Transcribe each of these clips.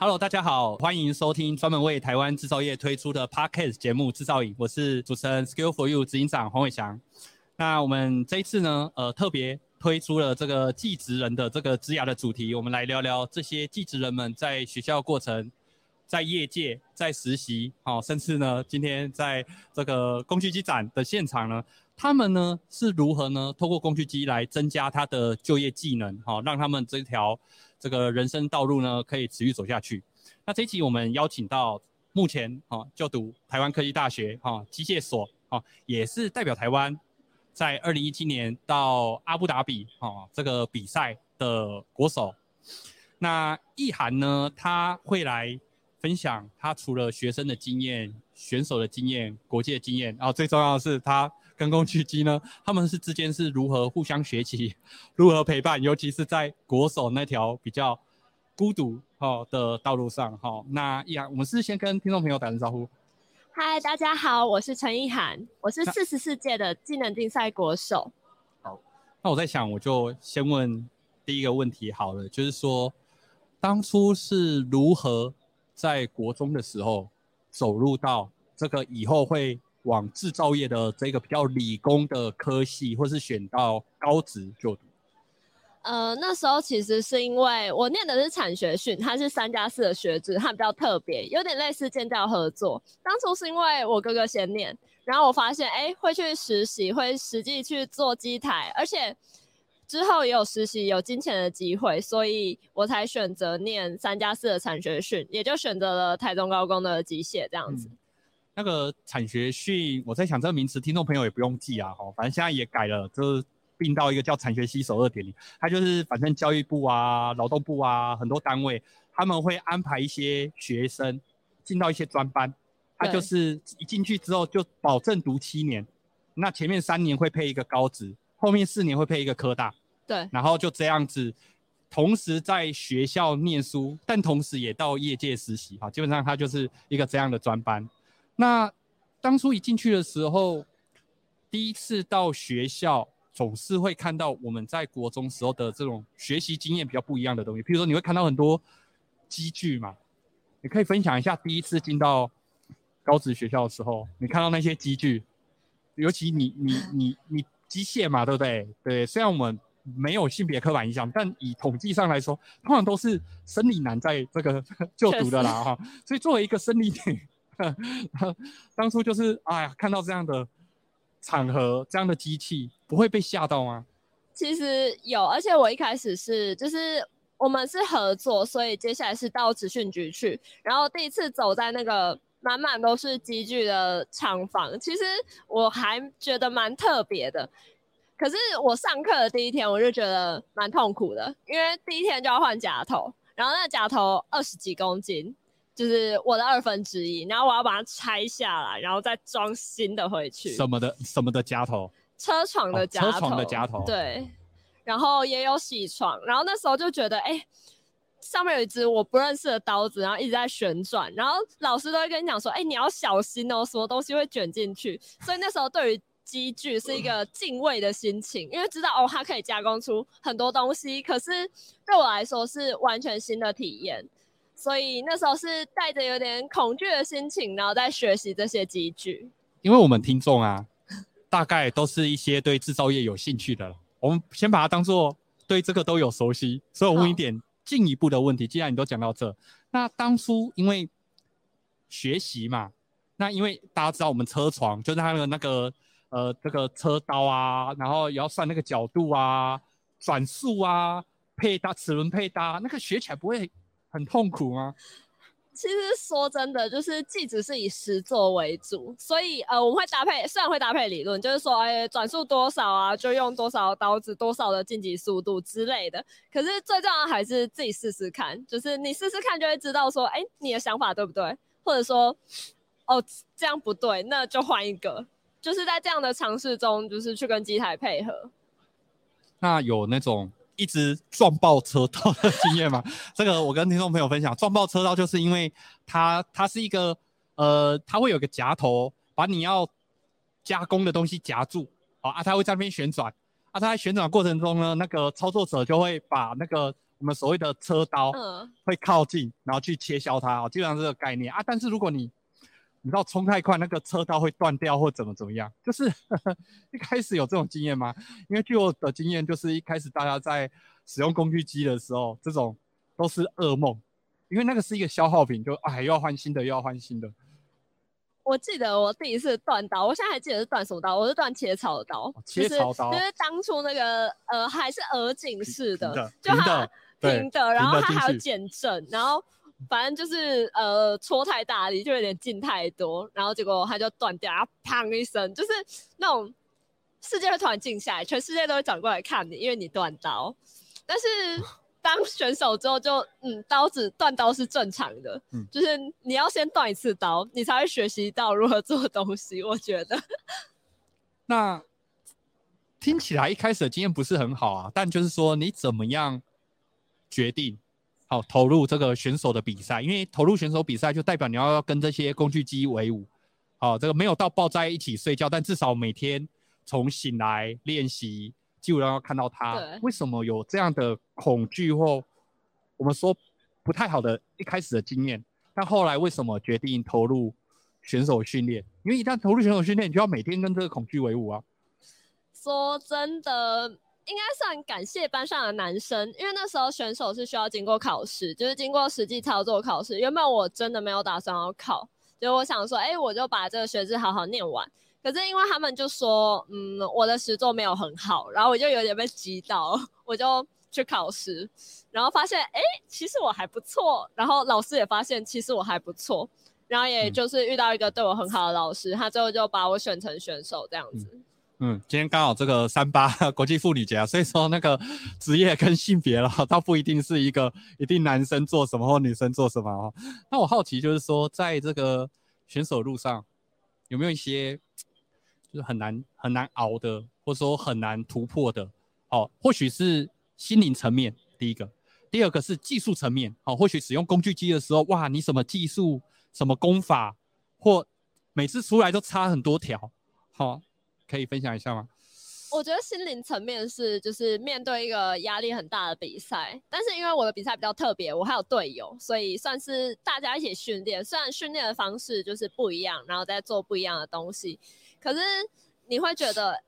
Hello，大家好，欢迎收听专门为台湾制造业推出的 Podcast 节目《制造影》，我是主持人 Skill for You 执行长黄伟翔。那我们这一次呢，呃，特别推出了这个技职人的这个职涯的主题，我们来聊聊这些技职人们在学校过程、在业界、在实习，哦，甚至呢，今天在这个工具机展的现场呢，他们呢是如何呢，透过工具机来增加他的就业技能，好、哦，让他们这条这个人生道路呢可以持续走下去。那这一期我们邀请到目前哈、就读台湾科技大学哈、机械所，哈、也是代表台湾。在二零一七年到阿布达比哦，这个比赛的国手，那易涵呢，他会来分享他除了学生的经验、选手的经验、国际的经验，然后最重要的是他跟工具机呢，他们是之间是如何互相学习、如何陪伴，尤其是在国手那条比较孤独哦的道路上哈。那易涵，我们是先跟听众朋友打声招呼。嗨，大家好，我是陈意涵，我是四十四届的技能竞赛国手。好，那我在想，我就先问第一个问题好了，就是说，当初是如何在国中的时候走入到这个以后会往制造业的这个比较理工的科系，或是选到高职就读？呃，那时候其实是因为我念的是产学训，它是三加四的学制，它比较特别，有点类似建教合作。当初是因为我哥哥先念，然后我发现，哎，会去实习，会实际去做机台，而且之后也有实习有金钱的机会，所以我才选择念三加四的产学训，也就选择了台中高工的机械这样子。那个产学训，我在想这个名词，听众朋友也不用记啊，哈，反正现在也改了，就是。并到一个叫产学携手二点零，它就是反正教育部啊、劳动部啊很多单位，他们会安排一些学生进到一些专班，他就是一进去之后就保证读七年，那前面三年会配一个高职，后面四年会配一个科大，对，然后就这样子，同时在学校念书，但同时也到业界实习，哈，基本上他就是一个这样的专班。那当初一进去的时候，第一次到学校。总是会看到我们在国中时候的这种学习经验比较不一样的东西，比如说你会看到很多机具嘛，你可以分享一下第一次进到高职学校的时候，你看到那些机具，尤其你你你你机械嘛，对不对？对，虽然我们没有性别刻板印象，但以统计上来说，通常都是生理男在这个 就读的啦哈。所以作为一个生理女，当初就是哎呀，看到这样的。场合这样的机器不会被吓到吗？其实有，而且我一开始是就是我们是合作，所以接下来是到职训局去，然后第一次走在那个满满都是机具的厂房，其实我还觉得蛮特别的。可是我上课的第一天我就觉得蛮痛苦的，因为第一天就要换夹头，然后那个夹头二十几公斤。就是我的二分之一，然后我要把它拆下来，然后再装新的回去。什么的什么的夹头？车床的夹头。哦，车床的夹头。对，然后也有铣床，然后那时候就觉得，哎，上面有一只我不认识的刀子，然后一直在旋转，然后老师都会跟你讲说，哎，你要小心哦，什么东西会卷进去。所以那时候对于机具是一个敬畏的心情，因为知道哦，它可以加工出很多东西，可是对我来说是完全新的体验。所以那时候是带着有点恐惧的心情，然后在学习这些机具。因为我们听众啊，大概都是一些对制造业有兴趣的，我们先把它当做对这个都有熟悉。所以我问一点进一步的问题，既然你都讲到这，那当初因为学习嘛，那因为大家知道我们车床就是它的那个呃这个车刀啊，然后也要算那个角度啊、转速啊、配搭齿轮配搭，那个学起来不会很痛苦吗？其实说真的，就是技只是以实作为主，所以呃，我们会搭配，虽然会搭配理论，就是说，哎，转速多少啊，就用多少刀子，多少的晋级速度之类的。可是最重要的还是自己试试看，就是你试试看就会知道说，哎，你的想法对不对？或者说，哦，这样不对，那就换一个。就是在这样的尝试中，就是去跟机台配合。那有那种一直撞爆车道的经验嘛？这个我跟听众朋友分享，撞爆车道就是因为它它是一个呃，它会有个夹头，把你要加工的东西夹住，好啊，它会在那边旋转，啊，它在旋转过程中呢，那个操作者就会把那个我们所谓的车刀会靠近，然后去切削它，哦，基本上是这个概念啊。但是如果你你知道冲太快，那个车道会断掉或怎么怎么样？就是呵 呵一开始有这种经验吗？因为据我的经验，就是一开始大家在使用工具机的时候，这种都是噩梦，因为那个是一个消耗品，就哎又要换新的，又要换新的。我记得我第一次断刀，我现在还记得是断什么刀，我是断切草刀，哦、切草刀、就是，就是当初那个呃还是鹅颈式的，的就它平的，平的，然后它还有减震，然后。反正就是呃搓太大力，就有点进太多，然后结果它就断掉，然后砰一声，就是那种世界会突然静下来，全世界都会转过来看你，因为你断刀。但是 当选手之后就，就嗯，刀子断刀是正常的，嗯，就是你要先断一次刀，你才会学习到如何做东西。我觉得。那听起来一开始的经验不是很好啊，但就是说你怎么样决定？好，投入这个选手的比赛，因为投入选手比赛就代表你要跟这些工具机为伍。好，这个没有到抱在一起睡觉，但至少每天从醒来练习，基本上要看到他。为什么有这样的恐惧或我们说不太好的一开始的经验？但后来为什么决定投入选手训练？因为一旦投入选手训练，你就要每天跟这个恐惧为伍啊。说真的。应该算感谢班上的男生，因为那时候选手是需要经过考试，就是经过实际操作考试。原本我真的没有打算要考，就我想说，哎、欸，我就把这个学制好好念完。可是因为他们就说，嗯，我的实作没有很好，然后我就有点被击到，我就去考试，然后发现，哎、欸，其实我还不错。然后老师也发现，其实我还不错。然后也就是遇到一个对我很好的老师，他最后就把我选成选手这样子。嗯嗯，今天刚好这个三八 国际妇女节啊，所以说那个职业跟性别了，倒不一定是一个一定男生做什么或女生做什么哦。那我好奇就是说，在这个选手路上，有没有一些就是很难很难熬的，或者说很难突破的？哦，或许是心灵层面，第一个；第二个是技术层面。哦，或许使用工具机的时候，哇，你什么技术、什么功法，或每次出来都差很多条，好、哦。可以分享一下吗？我觉得心灵层面是，就是面对一个压力很大的比赛，但是因为我的比赛比较特别，我还有队友，所以算是大家一起训练。虽然训练的方式就是不一样，然后再做不一样的东西，可是你会觉得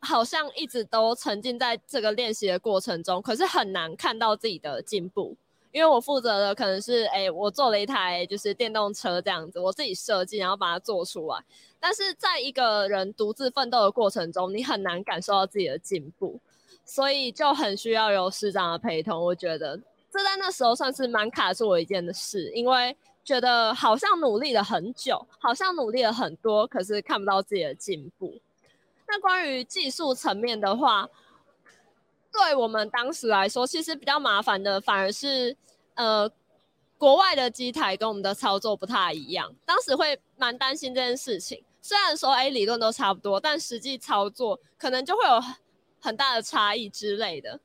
好像一直都沉浸在这个练习的过程中，可是很难看到自己的进步。因为我负责的可能是，哎，我做了一台就是电动车这样子，我自己设计，然后把它做出来。但是在一个人独自奋斗的过程中，你很难感受到自己的进步，所以就很需要有师长的陪同。我觉得这在那时候算是蛮卡住我一件的事，因为觉得好像努力了很久，好像努力了很多，可是看不到自己的进步。那关于技术层面的话，对我们当时来说，其实比较麻烦的反而是。呃，国外的机台跟我们的操作不太一样，当时会蛮担心这件事情。虽然说，哎，理论都差不多，但实际操作可能就会有很大的差异之类的。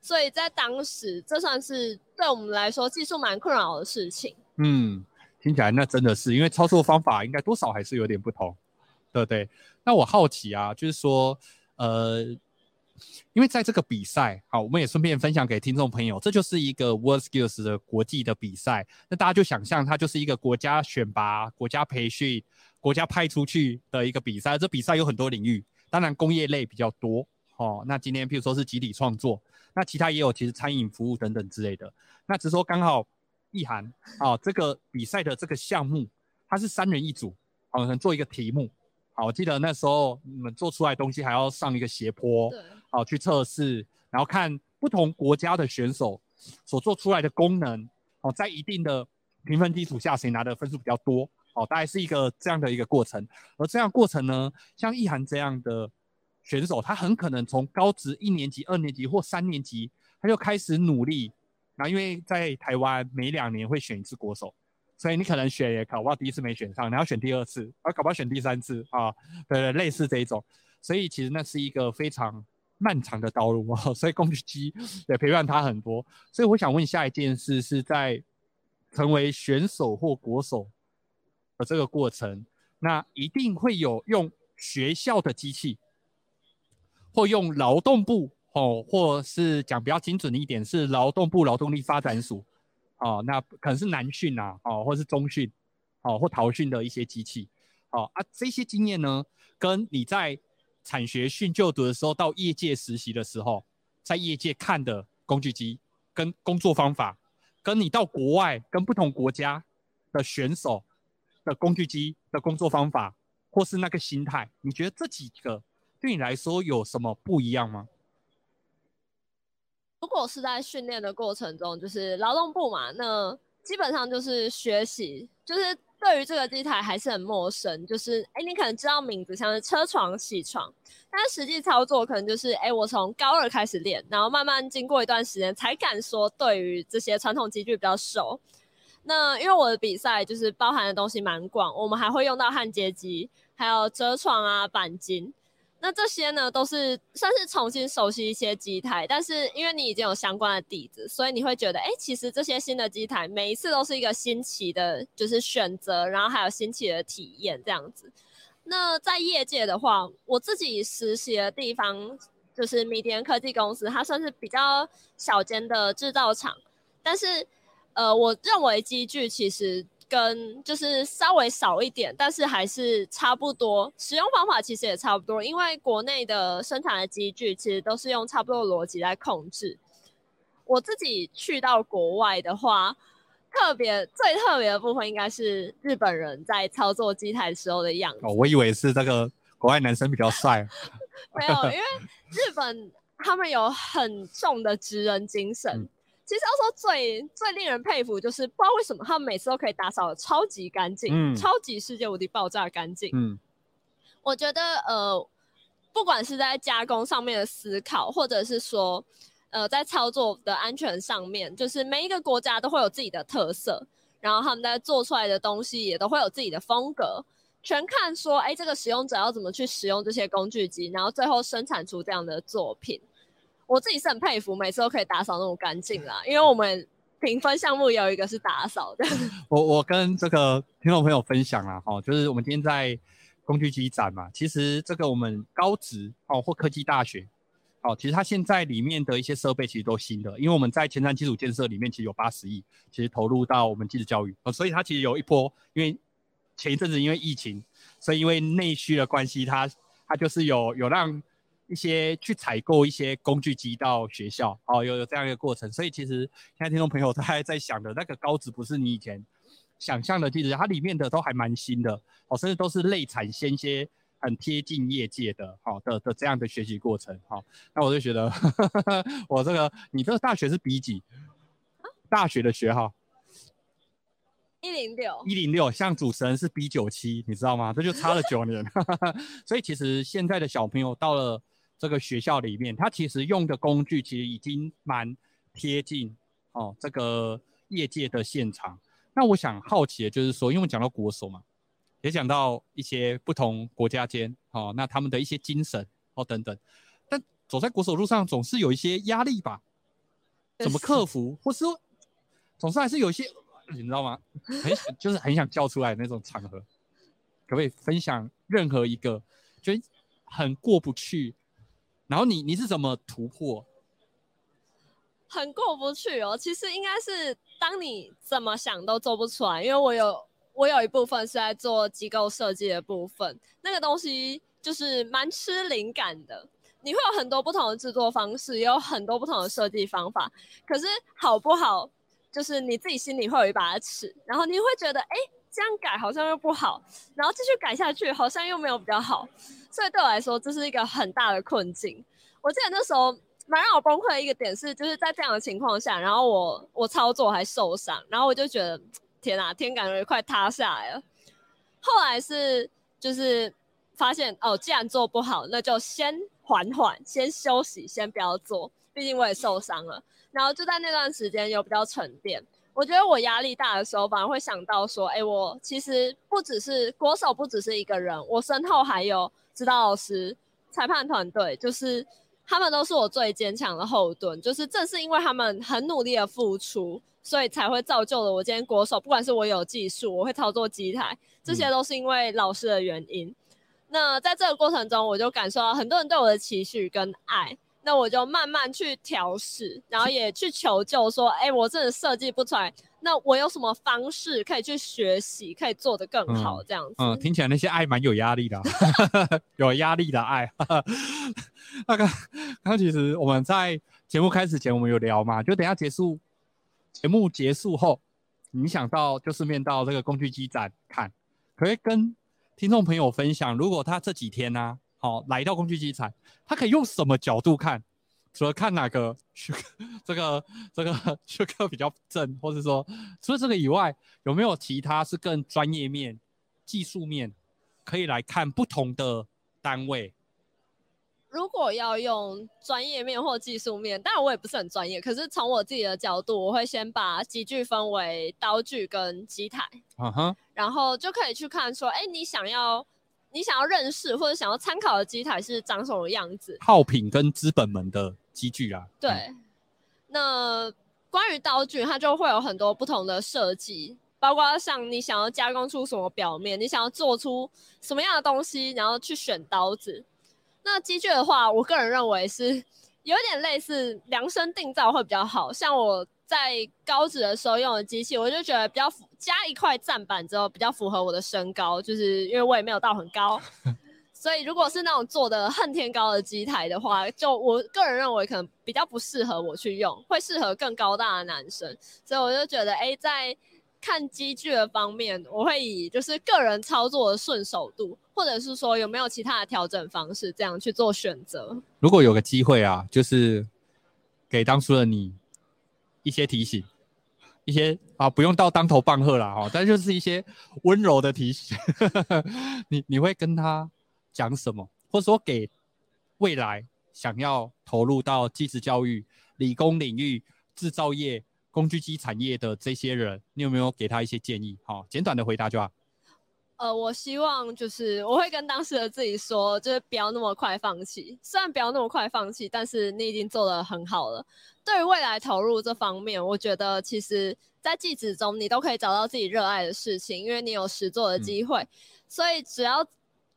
所以在当时，这算是对我们来说技术蛮困扰的事情。嗯，听起来那真的是，因为操作方法应该多少还是有点不同，对不对？那我好奇啊，就是说，呃。因为在这个比赛，好，我们也顺便分享给听众朋友，这就是一个 WorldSkills 的国际的比赛。那大家就想象它就是一个国家选拔、国家培训、国家派出去的一个比赛。这比赛有很多领域，当然工业类比较多。哦，那今天譬如说是集体创作，那其他也有，其实餐饮服务等等之类的。那只是说刚好意涵啊，这个比赛的这个项目，它是三人一组，好，可能做一个题目。好，我记得那时候你们做出来东西还要上一个斜坡。对。好，去测试，然后看不同国家的选手所做出来的功能，好，在一定的评分基础下，谁拿的分数比较多，好，大概是一个这样的一个过程。而这样过程呢，像易涵这样的选手，他很可能从高职一年级、二年级或三年级，他就开始努力。然后因为在台湾每两年会选一次国手，所以你可能选也考不好第一次没选上，你要选第二次，啊，搞不好选第三次啊，对对，类似这一种。所以其实那是一个非常漫长的道路啊，所以工具机也陪伴他很多。所以我想问下一件事是在成为选手或国手的这个过程，那一定会有用学校的机器，或用劳动部哦，或是讲比较精准的一点是劳动部劳动力发展署哦，那可能是南训啊，哦，或是中训，哦，或桃训的一些机器，哦啊，这些经验呢，跟你在产学训就读的时候，到业界实习的时候，在业界看的工具机跟工作方法，跟你到国外跟不同国家的选手的工具机的工作方法，或是那个心态，你觉得这几个对你来说有什么不一样吗？如果是在训练的过程中，就是劳动部嘛，那基本上就是学习，就是。对于这个机台还是很陌生，就是哎，你可能知道名字，像是车床、铣床，但实际操作可能就是哎，我从高二开始练，然后慢慢经过一段时间才敢说对于这些传统机具比较熟。那因为我的比赛就是包含的东西蛮广，我们还会用到焊接机，还有折床啊、钣金。那这些呢，都是算是重新熟悉一些机台，但是因为你已经有相关的底子，所以你会觉得，哎，其实这些新的机台每一次都是一个新奇的，就是选择，然后还有新奇的体验这样子。那在业界的话，我自己实习的地方就是米田科技公司，它算是比较小间的制造厂，但是呃，我认为机具其实。跟就是稍微少一点，但是还是差不多。使用方法其实也差不多，因为国内的生产的机具其实都是用差不多的逻辑来控制。我自己去到国外的话，特别最特别的部分应该是日本人在操作机台时候的样子。哦，我以为是这个国外男生比较帅。没有，因为 日本他们有很重的职人精神。嗯其实要说最最令人佩服，就是不知道为什么他们每次都可以打扫的超级干净，嗯、超级世界无敌爆炸干净。嗯，我觉得呃，不管是在加工上面的思考，或者是说呃在操作的安全上面，就是每一个国家都会有自己的特色，然后他们在做出来的东西也都会有自己的风格，全看说哎这个使用者要怎么去使用这些工具机，然后最后生产出这样的作品。我自己是很佩服，每次都可以打扫那么干净啦。因为我们评分项目有一个是打扫的。我我跟这个听众朋友分享啦，哈，就是我们今天在工具机展嘛，其实这个我们高职哦或科技大学，哦，其实它现在里面的一些设备其实都新的，因为我们在前瞻基础建设里面其实有八十亿，其实投入到我们技职教育，哦，所以它其实有一波，因为前一阵子因为疫情，所以因为内需的关系，它它就是有有让。一些去采购一些工具机到学校，哦，有有这样一个过程，所以其实现在听众朋友 他还在想的那个高职不是你以前想象的，其实它里面的都还蛮新的，哦，甚至都是类产先些很贴近业界的，好、哦、的的这样的学习过程，好、哦，那我就觉得呵呵 我这个你这个大学是比几？大学的学号？一零六，一零六，像主持人是 B 九七，你知道吗？这就差了九年，所以其实现在的小朋友到了。这个学校里面，他其实用的工具其实已经蛮贴近哦，这个业界的现场。那我想好奇的就是说，因为讲到国手嘛，也讲到一些不同国家间哦，那他们的一些精神哦等等。但走在国手路上，总是有一些压力吧？怎么克服？或是说，总是还是有一些，你知道吗？很就是很想叫出来那种场合，可不可以分享任何一个，就很过不去？然后你你是怎么突破？很过不去哦。其实应该是当你怎么想都做不出来，因为我有我有一部分是在做机构设计的部分，那个东西就是蛮吃灵感的。你会有很多不同的制作方式，也有很多不同的设计方法。可是好不好，就是你自己心里会有一把尺，然后你会觉得，哎，这样改好像又不好，然后继续改下去好像又没有比较好。所以对我来说，这是一个很大的困境。我记得那时候蛮让我崩溃的一个点是，就是在这样的情况下，然后我我操作还受伤，然后我就觉得天哪，天感觉快塌下来了。后来是就是发现哦，既然做不好，那就先缓缓，先休息，先不要做，毕竟我也受伤了。然后就在那段时间有比较沉淀，我觉得我压力大的时候，反而会想到说，哎、我其实不只是国手，不只是一个人，我身后还有指导老师、裁判团队，就是他们都是我最坚强的后盾。就是正是因为他们很努力的付出，所以才会造就了我今天国手。不管是我有技术，我会操作机台，这些都是因为老师的原因。嗯、那在这个过程中，我就感受到很多人对我的期许跟爱。那我就慢慢去调试，然后也去求救，说，哎、欸，我真的设计不出来，那我有什么方式可以去学习，可以做得更好？这样子嗯。嗯，听起来那些爱蛮有压力的，有压力的爱。那个，刚刚其实我们在节目开始前，我们有聊嘛，就等一下结束节目结束后，你想到就顺便到这个工具机展看，可以跟听众朋友分享，如果他这几天呢、啊？好，来到工具机展，他可以用什么角度看？除了看哪个这个这个这个比较正，或者说除了这个以外，有没有其他是更专业面、技术面可以来看不同的单位？如果要用专业面或技术面，当然我也不是很专业，可是从我自己的角度，我会先把机具分为刀具跟机台，嗯哼，然后就可以去看说，哎，你想要。你想要认识或者想要参考的机台是长什么样子？耗品跟资本们的机具啊。对，嗯、那关于刀具，它就会有很多不同的设计，包括像你想要加工出什么表面，你想要做出什么样的东西，然后去选刀子。那机具的话，我个人认为是有点类似量身定造会比较好，像我。在高职的时候用的机器，我就觉得比较符加一块站板之后比较符合我的身高，就是因为我也没有到很高，所以如果是那种做的恨天高的机台的话，就我个人认为可能比较不适合我去用，会适合更高大的男生，所以我就觉得，哎、欸，在看机具的方面，我会以就是个人操作的顺手度，或者是说有没有其他的调整方式，这样去做选择。如果有个机会啊，就是给当初的你。一些提醒，一些啊，不用到当头棒喝啦，哈，但就是一些温柔的提醒。你你会跟他讲什么，或者说给未来想要投入到技职教育、理工领域、制造业、工具机产业的这些人，你有没有给他一些建议？好，简短的回答就好。呃，我希望就是我会跟当时的自己说，就是不要那么快放弃。虽然不要那么快放弃，但是你已经做得很好了。对于未来投入这方面，我觉得其实在技职中你都可以找到自己热爱的事情，因为你有实做的机会。嗯、所以只要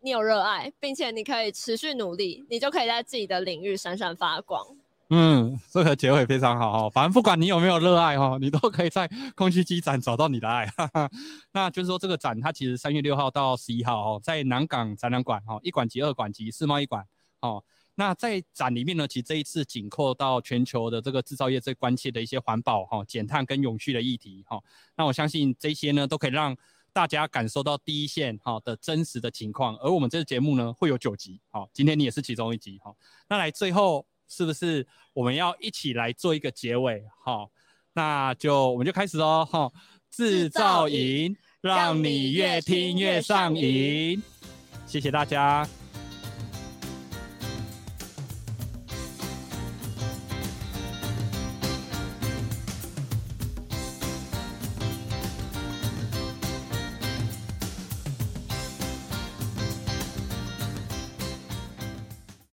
你有热爱，并且你可以持续努力，你就可以在自己的领域闪闪发光。嗯，这个结尾非常好哦。反正不管你有没有热爱哦，你都可以在工具机展找到你的爱。哈哈，那就是说，这个展它其实三月六号到十一号哦，在南港展览馆哦，一馆及二馆及世贸一馆哦。那在展里面呢，其实这一次紧扣到全球的这个制造业最关切的一些环保哈、减碳跟永续的议题哈。那我相信这些呢，都可以让大家感受到第一线哈的真实的情况。而我们这个节目呢，会有九集，好，今天你也是其中一集哈。那来最后。是不是我们要一起来做一个结尾？好，那就我们就开始喽！哈，制造营让你越听越上瘾，谢谢大家。